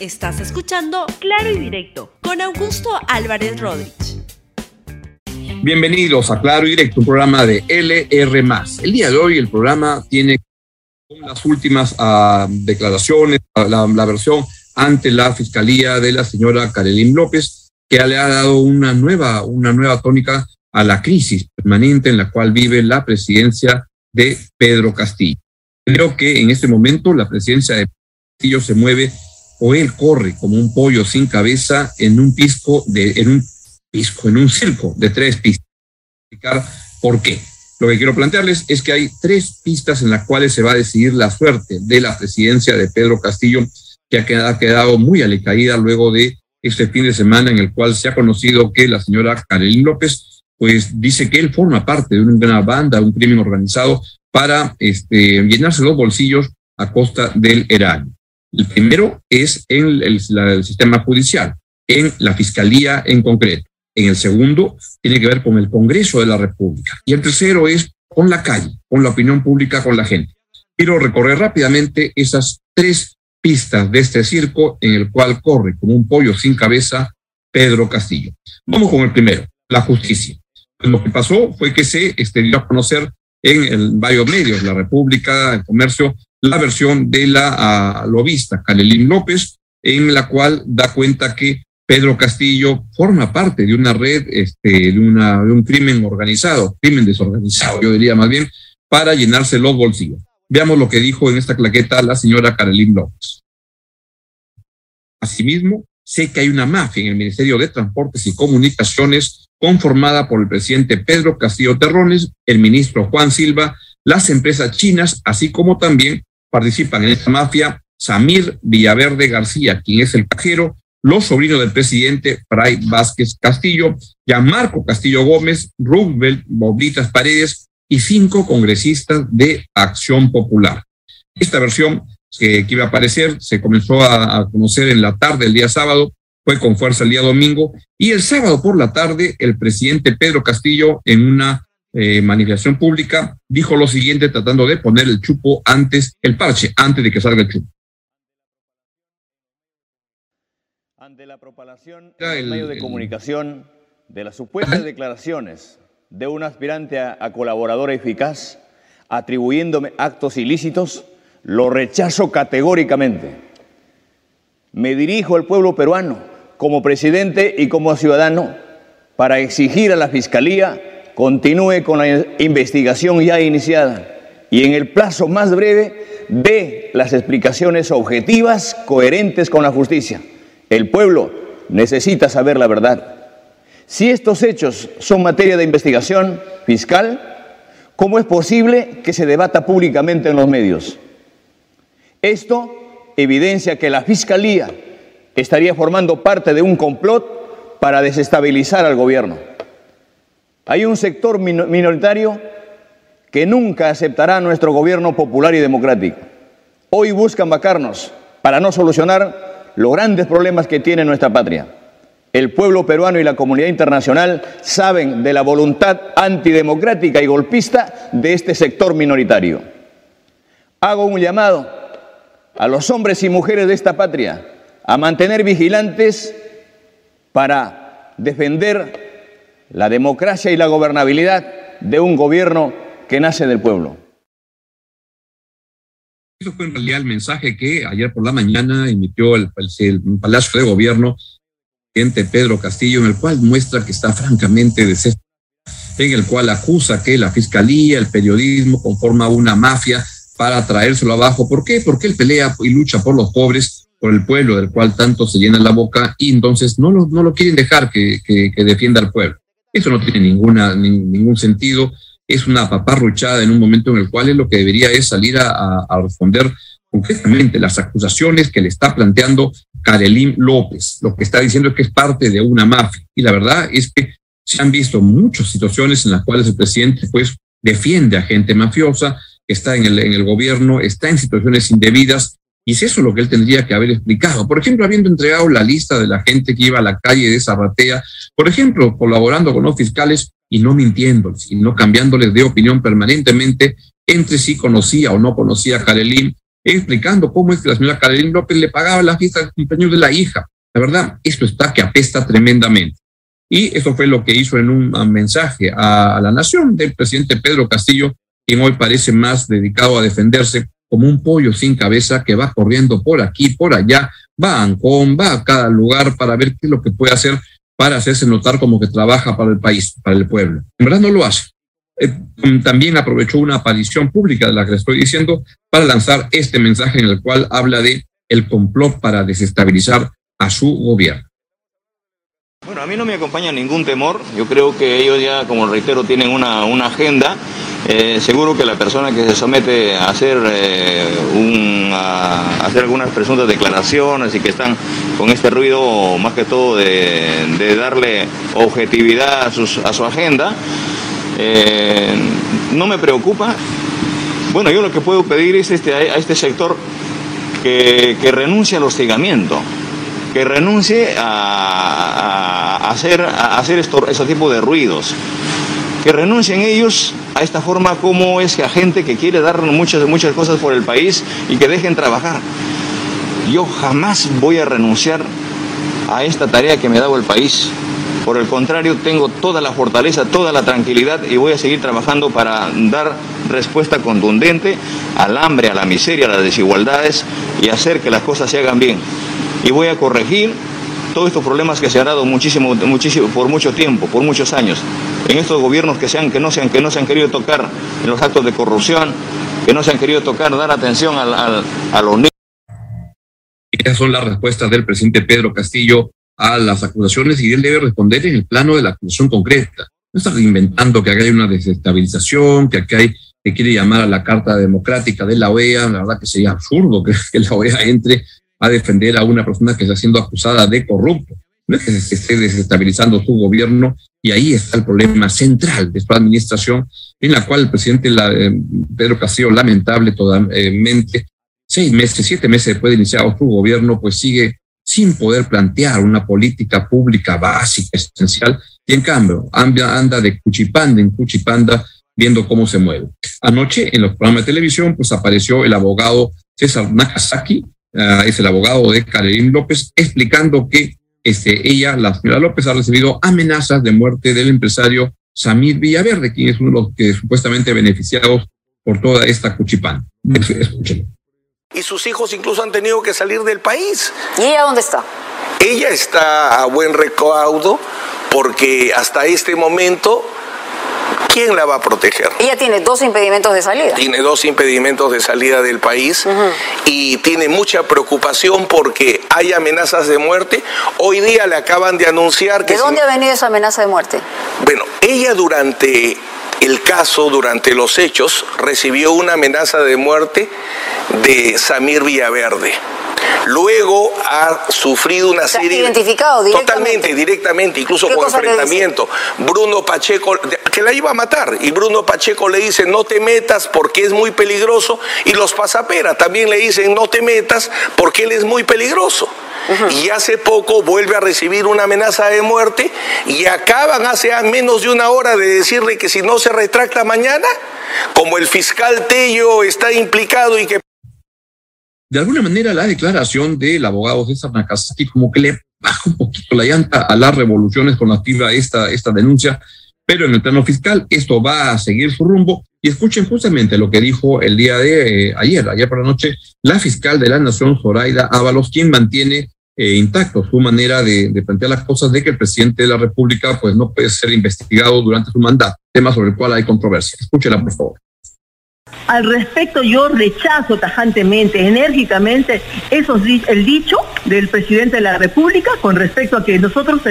Estás escuchando Claro y Directo con Augusto Álvarez Rodríguez. Bienvenidos a Claro y Directo, un programa de LR. El día de hoy el programa tiene las últimas uh, declaraciones, la, versión ante la fiscalía de la señora Karelin López, que le ha dado una nueva, una nueva tónica a la crisis permanente en la cual vive la presidencia de Pedro Castillo. Creo que en este momento la presidencia de Castillo se mueve o él corre como un pollo sin cabeza en un pisco de, en un pisco, en un circo de tres pistas. Por qué. Lo que quiero plantearles es que hay tres pistas en las cuales se va a decidir la suerte de la presidencia de Pedro Castillo, que ha quedado, ha quedado muy alicaída luego de este fin de semana en el cual se ha conocido que la señora Karelín López, pues dice que él forma parte de una banda, un crimen organizado para este, llenarse los bolsillos a costa del erario. El primero es en el, sistema judicial, en la fiscalía en concreto. En el segundo tiene que ver con el Congreso de la República. Y el tercero es con la calle, con la opinión pública, con la gente. Quiero recorrer rápidamente esas tres pistas de este circo en el cual corre como un pollo sin cabeza Pedro Castillo. Vamos con el primero, la justicia. Pues lo que pasó fue que se este, dio a conocer en el, varios medios, la República, el Comercio, la versión de la lobista Canelín López, en la cual da cuenta que Pedro Castillo forma parte de una red, este, de, de un crimen organizado, crimen desorganizado, yo diría más bien, para llenarse los bolsillos. Veamos lo que dijo en esta claqueta la señora Carolín López. Asimismo, sé que hay una mafia en el Ministerio de Transportes y Comunicaciones conformada por el presidente Pedro Castillo Terrones, el ministro Juan Silva, las empresas chinas, así como también participan en esta mafia Samir Villaverde García, quien es el cajero, los sobrinos del presidente Fray Vázquez Castillo, Marco Castillo Gómez, Rubel Boblitas Paredes y cinco congresistas de Acción Popular. Esta versión que, que iba a aparecer se comenzó a, a conocer en la tarde del día sábado, fue con fuerza el día domingo y el sábado por la tarde el presidente Pedro Castillo en una eh, manifestación pública, dijo lo siguiente tratando de poner el chupo antes, el parche, antes de que salga el chupo. Ante la propalación en el medio de comunicación de las supuestas declaraciones de un aspirante a, a colaboradora eficaz atribuyéndome actos ilícitos, lo rechazo categóricamente. Me dirijo al pueblo peruano como presidente y como ciudadano para exigir a la Fiscalía continúe con la investigación ya iniciada y en el plazo más breve dé las explicaciones objetivas, coherentes con la justicia. El pueblo necesita saber la verdad. Si estos hechos son materia de investigación fiscal, ¿cómo es posible que se debata públicamente en los medios? Esto evidencia que la Fiscalía estaría formando parte de un complot para desestabilizar al gobierno. Hay un sector minoritario que nunca aceptará nuestro gobierno popular y democrático. Hoy buscan vacarnos para no solucionar los grandes problemas que tiene nuestra patria. El pueblo peruano y la comunidad internacional saben de la voluntad antidemocrática y golpista de este sector minoritario. Hago un llamado a los hombres y mujeres de esta patria a mantener vigilantes para defender la democracia y la gobernabilidad de un gobierno que nace del pueblo. Eso fue en realidad el mensaje que ayer por la mañana emitió el, el, el Palacio de Gobierno, presidente Pedro Castillo, en el cual muestra que está francamente desesperado, en el cual acusa que la fiscalía, el periodismo conforma una mafia para traérselo abajo. ¿Por qué? Porque él pelea y lucha por los pobres, por el pueblo del cual tanto se llena la boca y entonces no lo, quieren dejar que defienda al pueblo. Eso no tiene ninguna, ni, ningún sentido. Es una paparruchada en un momento en el cual es lo que debería es salir a, responder concretamente las acusaciones que le está planteando Karelín López. Lo que está diciendo es que es parte de una mafia. Y la verdad es que se han visto muchas situaciones en las cuales el presidente pues defiende a gente mafiosa, está en el, en el gobierno, está en situaciones indebidas y es eso lo que él tendría que haber explicado. Por ejemplo, habiendo entregado la lista de la gente que iba a la calle de Zarratea, por ejemplo, colaborando con los fiscales y no mintiéndoles y no cambiándoles de opinión permanentemente entre si conocía o no conocía a Karelín, explicando cómo es que la señora Carolina López le pagaba la fiesta de cumpleaños de la hija. La verdad, esto está que apesta tremendamente. Y eso fue lo que hizo en un mensaje a, la nación del presidente Pedro Castillo, quien hoy parece más dedicado a defenderse como un pollo sin cabeza que va corriendo por aquí, por allá, va a Ancón, va a cada lugar para ver qué es lo que puede hacer para hacerse notar como que trabaja para el país, para el pueblo. En verdad no lo hace. Eh, también aprovechó una aparición pública de la que le estoy diciendo para lanzar este mensaje en el cual habla de el complot para desestabilizar a su gobierno. Bueno, a mí no me acompaña ningún temor. Yo creo que ellos ya, como reitero, tienen una, una agenda. Eh, seguro que la persona que se somete a hacer, eh, un, a hacer algunas presuntas declaraciones y que están con este ruido, más que todo de, darle objetividad a, a su agenda, eh, no me preocupa. Bueno, yo lo que puedo pedir es este, a este sector que, que renuncie al hostigamiento que renuncie a, hacer, a hacer ese tipo de ruidos, que renuncien ellos a esta forma como es que a gente que quiere dar muchas, muchas cosas por el país y que dejen trabajar. Yo jamás voy a renunciar a esta tarea que me ha dado el país. Por el contrario, tengo toda la fortaleza, toda la tranquilidad y voy a seguir trabajando para dar respuesta contundente al hambre, a la miseria, a las desigualdades y hacer que las cosas se hagan bien y voy a corregir todos estos problemas que se han dado muchísimo, muchísimo, por mucho tiempo, por muchos años, en estos gobiernos que, sean, que, no sean, que no se han querido tocar en los actos de corrupción, que no se han querido tocar, dar atención a los niños. Esas son las respuestas del presidente Pedro Castillo a las acusaciones y él debe responder en el plano de la acusación concreta. No está inventando que acá hay una desestabilización, que acá hay que quiere llamar a la Carta Democrática de la OEA. La verdad que sería absurdo que, que la OEA entre a defender a una persona que está siendo acusada de corrupto. No es que se esté desestabilizando su gobierno y ahí está el problema central de su administración, en la cual el presidente eh, Pedro Castillo, lamentable totalmente, seis meses, siete meses después de iniciar su gobierno, pues sigue sin poder plantear una política pública básica, esencial, y en cambio anda de cuchipanda en cuchipanda viendo cómo se mueve. Anoche en los programas de televisión, pues apareció el abogado César Nakasaki, Ah, es el abogado de Karelim López, explicando que este, ella, la señora López, ha recibido amenazas de muerte del empresario Samir Villaverde, quien es uno de los que supuestamente beneficiados por toda esta cuchipán. Y sus hijos incluso han tenido que salir del país. ¿Y ella dónde está? Ella está a buen recaudo porque hasta este momento ¿quién la va a proteger? Ella tiene dos impedimentos de salida. Tiene dos impedimentos de salida del país y tiene mucha preocupación porque hay amenazas de muerte. Hoy día le acaban de anunciar que... ¿De dónde ha venido esa amenaza de muerte? Bueno, ella durante el caso, durante los hechos, recibió una amenaza de muerte de Samir Villaverde. Luego ha sufrido una serie... Identificado directamente. Totalmente, directamente, incluso con enfrentamiento. Bruno Pacheco, que la iba a matar, y Bruno Pacheco le dice, no te metas porque es muy peligroso, y los Pasapera también le dicen, no te metas porque él es muy peligroso. Y hace poco vuelve a recibir una amenaza de muerte y acaban hace menos de una hora de decirle que si no se retracta mañana, como el fiscal Tello está implicado y que de alguna manera la declaración del abogado César Nakazaki como que le baja un poquito la llanta a las revoluciones con activa esta, esta denuncia, pero en el plano fiscal esto va a seguir su rumbo. Y escuchen justamente lo que dijo el día de eh, ayer, ayer por la noche, la fiscal de la Nación, Zoraida Ábalos, quien mantiene eh, intacto su manera de, plantear las cosas de que el presidente de la República pues no puede ser investigado durante su mandato, tema sobre el cual hay controversia. Escúchela, por favor. Al respecto, yo rechazo tajantemente, enérgicamente, esos, el dicho del presidente de la República con respecto a que nosotros,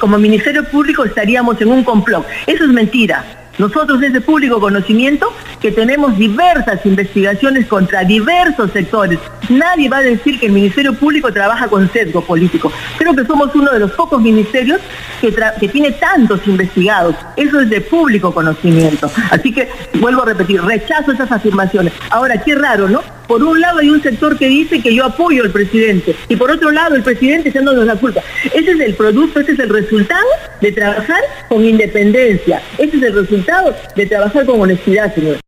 como Ministerio Público, estaríamos en un complot. Eso es mentira. Nosotros es de público conocimiento que tenemos diversas investigaciones contra diversos sectores. Nadie va a decir que el Ministerio Público trabaja con sesgo político. Creo que somos uno de los pocos ministerios que, que tiene tantos investigados. Eso es de público conocimiento. Así que vuelvo a repetir, rechazo esas afirmaciones. Ahora, qué raro, ¿no? Por un lado hay un sector que dice que yo apoyo al presidente y por otro lado el presidente echándonos la culpa. Ese es el producto, ese es el resultado de trabajar con independencia. Ese es el resultado de trabajar con honestidad, señor.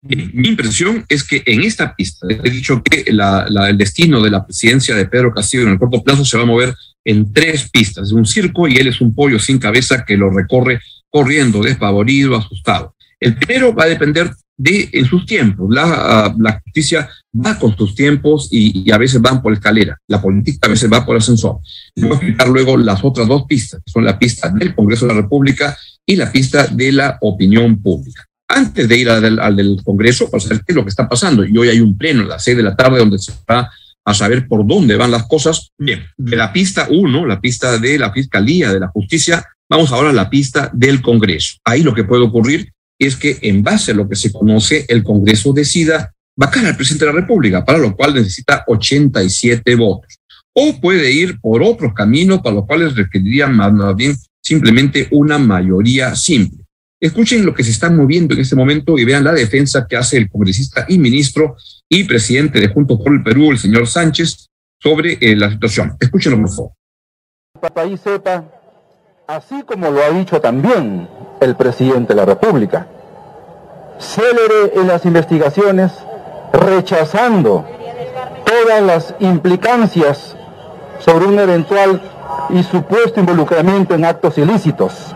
Mi impresión es que en esta pista, he dicho que el destino de la presidencia de Pedro Castillo en el corto plazo se va a mover en tres pistas, un circo y él es un pollo sin cabeza que lo recorre corriendo, despavorido, asustado. El primero va a depender de en sus tiempos. La, la justicia va con sus tiempos y, a veces van por escalera. La política a veces va por ascensor. Voy a explicar luego las otras dos pistas, que son la pista del Congreso de la República y la pista de la opinión pública. Antes de ir al, Congreso, para saber qué es lo que está pasando, y hoy hay un pleno a las seis de la tarde donde se va a saber por dónde van las cosas. Bien, de la pista uno, la pista de la Fiscalía, de la Justicia, vamos ahora a la pista del Congreso. Ahí lo que puede ocurrir es que en base a lo que se conoce, el Congreso decida vacar al presidente de la República, para lo cual necesita 87 votos. O puede ir por otros caminos para los cuales requeriría más, bien simplemente una mayoría simple. Escuchen lo que se está moviendo en este momento y vean la defensa que hace el congresista y ministro y presidente de Juntos por el Perú, el señor Sánchez, sobre eh, la situación. Escúchenlo, por favor. El país sepa, así como lo ha dicho también el presidente de la República, célere en las investigaciones, rechazando todas las implicancias sobre un eventual y supuesto involucramiento en actos ilícitos.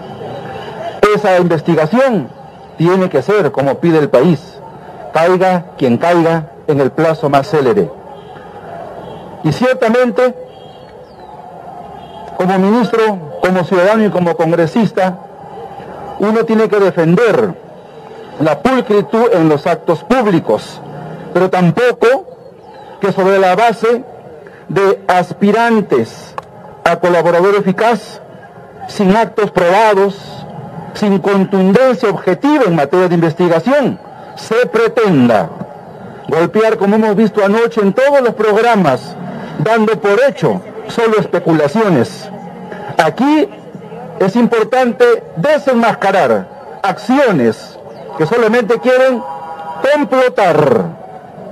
Esa investigación tiene que ser como pide el país, caiga quien caiga en el plazo más célere. Y ciertamente, como ministro, como ciudadano y como congresista, uno tiene que defender la pulcritud en los actos públicos, pero tampoco que sobre la base de aspirantes a colaborador eficaz, sin actos probados, sin contundencia objetiva en materia de investigación, se pretenda golpear, como hemos visto anoche en todos los programas, dando por hecho solo especulaciones. Aquí es importante desenmascarar acciones que solamente quieren complotar,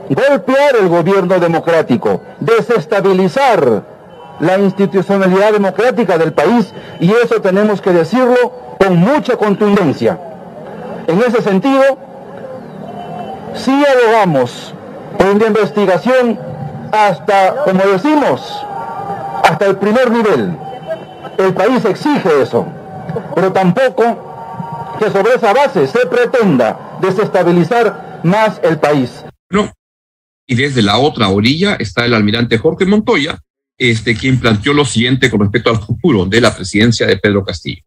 golpear el gobierno democrático, desestabilizar la institucionalidad democrática del país y eso tenemos que decirlo con mucha contundencia. En ese sentido, si abogamos por una investigación hasta, como decimos, hasta el primer nivel. El país exige eso, pero tampoco que sobre esa base se pretenda desestabilizar más el país. No. Y desde la otra orilla está el almirante Jorge Montoya, este, quien planteó lo siguiente con respecto al futuro de la presidencia de Pedro Castillo.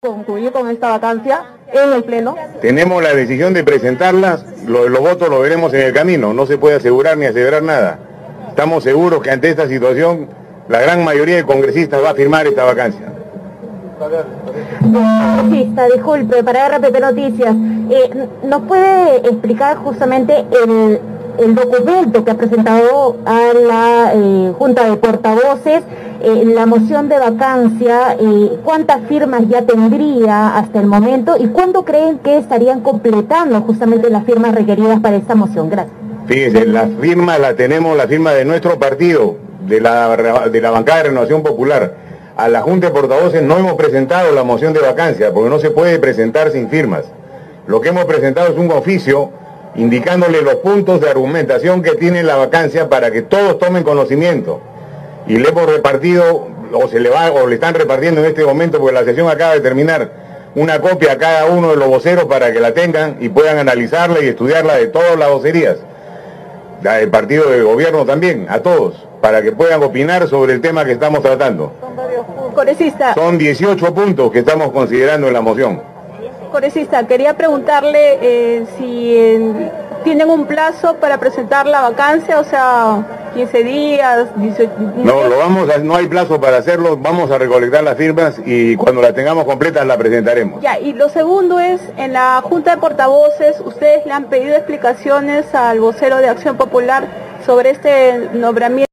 Concluir con esta vacancia en el Pleno. Tenemos la decisión de presentarla, los, los votos lo veremos en el camino, no se puede asegurar ni asegurar nada. Estamos seguros que ante esta situación la gran mayoría de congresistas va a firmar esta vacancia. Congresista, disculpe, para RPP Noticias, eh, ¿nos puede explicar justamente el documento que ha presentado a la eh, Junta de Portavoces, eh, la moción de vacancia, eh, cuántas firmas ya tendría hasta el momento y cuándo creen que estarían completando justamente las firmas requeridas para esta moción. Gracias. Fíjense, las firmas la tenemos, la firma de nuestro partido, de la, de la bancada de Renovación Popular. A la Junta de Portavoces no hemos presentado la moción de vacancia, porque no se puede presentar sin firmas. Lo que hemos presentado es un oficio indicándole los puntos de argumentación que tiene la vacancia para que todos tomen conocimiento. Y le hemos repartido, o se le va, o le están repartiendo en este momento, porque la sesión acaba de terminar, una copia a cada uno de los voceros para que la tengan y puedan analizarla y estudiarla de todas las vocerías. Del partido de gobierno también, a todos, para que puedan opinar sobre el tema que estamos tratando. Son 18 puntos que estamos considerando en la moción. Congresista, quería preguntarle eh, si tienen un plazo para presentar la vacancia, o sea, 15 días, 18 No, lo vamos no hay plazo para hacerlo, vamos a recolectar las firmas y cuando las tengamos completas la presentaremos. Ya, y lo segundo es, en la Junta de Portavoces, ustedes le han pedido explicaciones al vocero de Acción Popular sobre este nombramiento.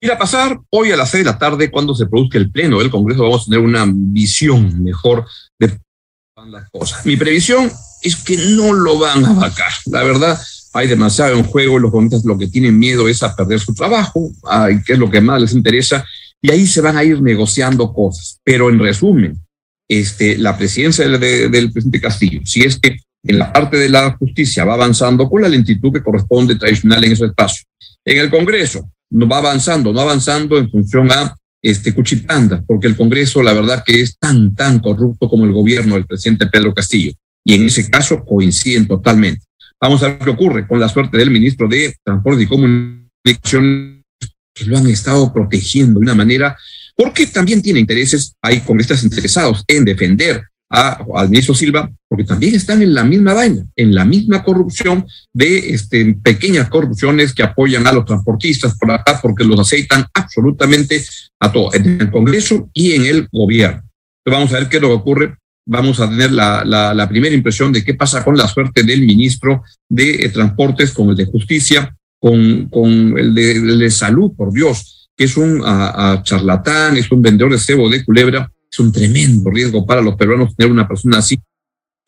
Ir a pasar hoy a las 6 de la tarde, cuando se produzca el pleno del Congreso, vamos a tener una visión mejor de las cosas. Mi previsión es que no lo van a vacar. La verdad, hay demasiado en juego. Los gobiernos lo que tienen miedo es a perder su trabajo, que es lo que más les interesa, y ahí se van a ir negociando cosas. Pero en resumen, este, la presidencia del, del presidente Castillo, si es que En la parte de la justicia va avanzando con la lentitud que corresponde tradicional en ese espacio. En el Congreso no va avanzando, no avanzando en función a este Cuchipanda, porque el Congreso la verdad que es tan, tan corrupto como el gobierno del presidente Pedro Castillo. Y en ese caso coinciden totalmente. Vamos a ver qué ocurre con la suerte del ministro de Transporte y Comunicación, que lo han estado protegiendo de una manera, porque también tiene intereses, hay congresistas interesados en defender al ministro Silva, porque también están en la misma vaina, en la misma corrupción de este, pequeñas corrupciones que apoyan a los transportistas por acá, porque los aceitan absolutamente a todo, en el Congreso y en el gobierno. Entonces vamos a ver qué es lo que ocurre. Vamos a tener la, primera impresión de qué pasa con la suerte del ministro de eh, Transportes, con el de Justicia, con, con el, de, Salud, por Dios, que es un charlatán, es un vendedor de cebo de culebra, es un tremendo riesgo para los peruanos tener una persona así,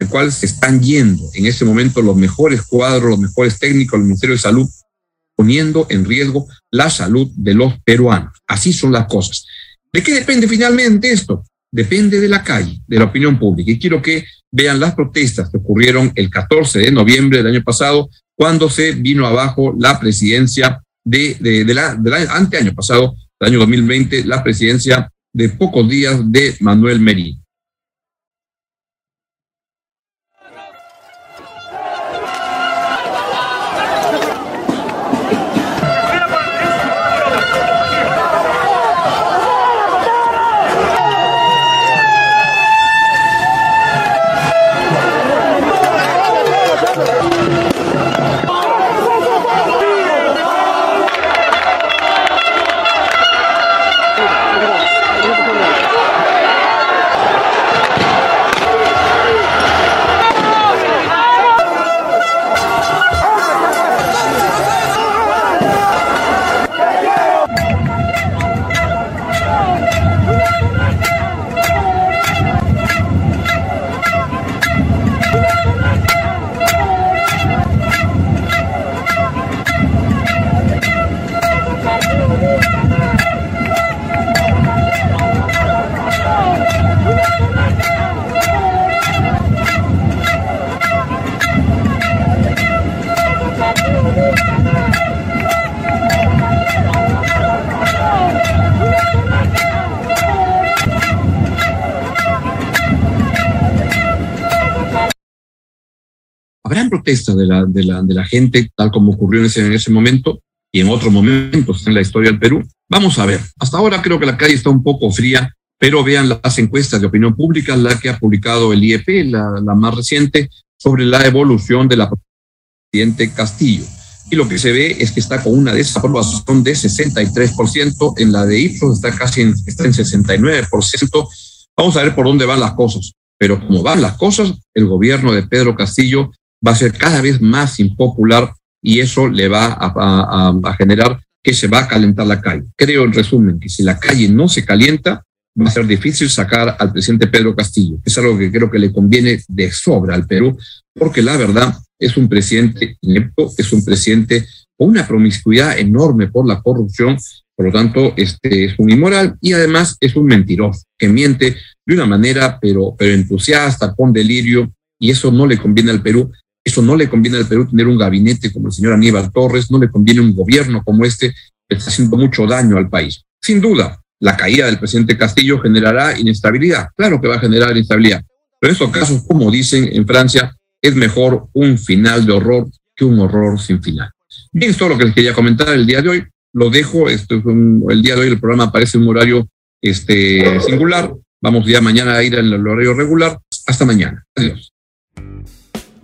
el cual se están yendo en este momento los mejores cuadros, los mejores técnicos del Ministerio de Salud, poniendo en riesgo la salud de los peruanos. Así son las cosas. ¿De qué depende finalmente esto? Depende de la calle, de la opinión pública. Y quiero que vean las protestas que ocurrieron el 14 de noviembre del año pasado, cuando se vino abajo la presidencia de, de, la, del anteaño pasado, del año 2020, la presidencia de pocos días de Manuel Merino. Protesta de la, de la, de la gente, tal como ocurrió en ese, en ese momento y en otros momentos en la historia del Perú. Vamos a ver, hasta ahora creo que la calle está un poco fría, pero vean las encuestas de opinión pública, la que ha publicado el IEP, la, la más reciente, sobre la evolución de la presidente Castillo. Y lo que se ve es que está con una desaprobación de 63%, en la de Ipsos está casi en, está en 69%. Vamos a ver por dónde van las cosas. Pero como van las cosas, el gobierno de Pedro Castillo va a ser cada vez más impopular y eso le va a, generar que se va a calentar la calle. Creo, en resumen, que si la calle no se calienta, va a ser difícil sacar al presidente Pedro Castillo. Es algo que creo que le conviene de sobra al Perú, porque la verdad es un presidente inepto, es un presidente con una promiscuidad enorme por la corrupción, por lo tanto, este es un inmoral y además es un mentiroso que miente de una manera, pero, pero entusiasta, con delirio, y eso no le conviene al Perú. Eso no le conviene al Perú tener un gabinete como el señor Aníbal Torres, no le conviene un gobierno como este que está haciendo mucho daño al país. Sin duda, la caída del presidente Castillo generará inestabilidad. Claro que va a generar inestabilidad. Pero en estos casos, como dicen en Francia, es mejor un final de horror que un horror sin final. Bien, esto es lo que les quería comentar el día de hoy. Lo dejo, es el día de hoy el programa parece un horario este, singular. Vamos ya mañana a ir en el horario regular. Hasta mañana. Adiós.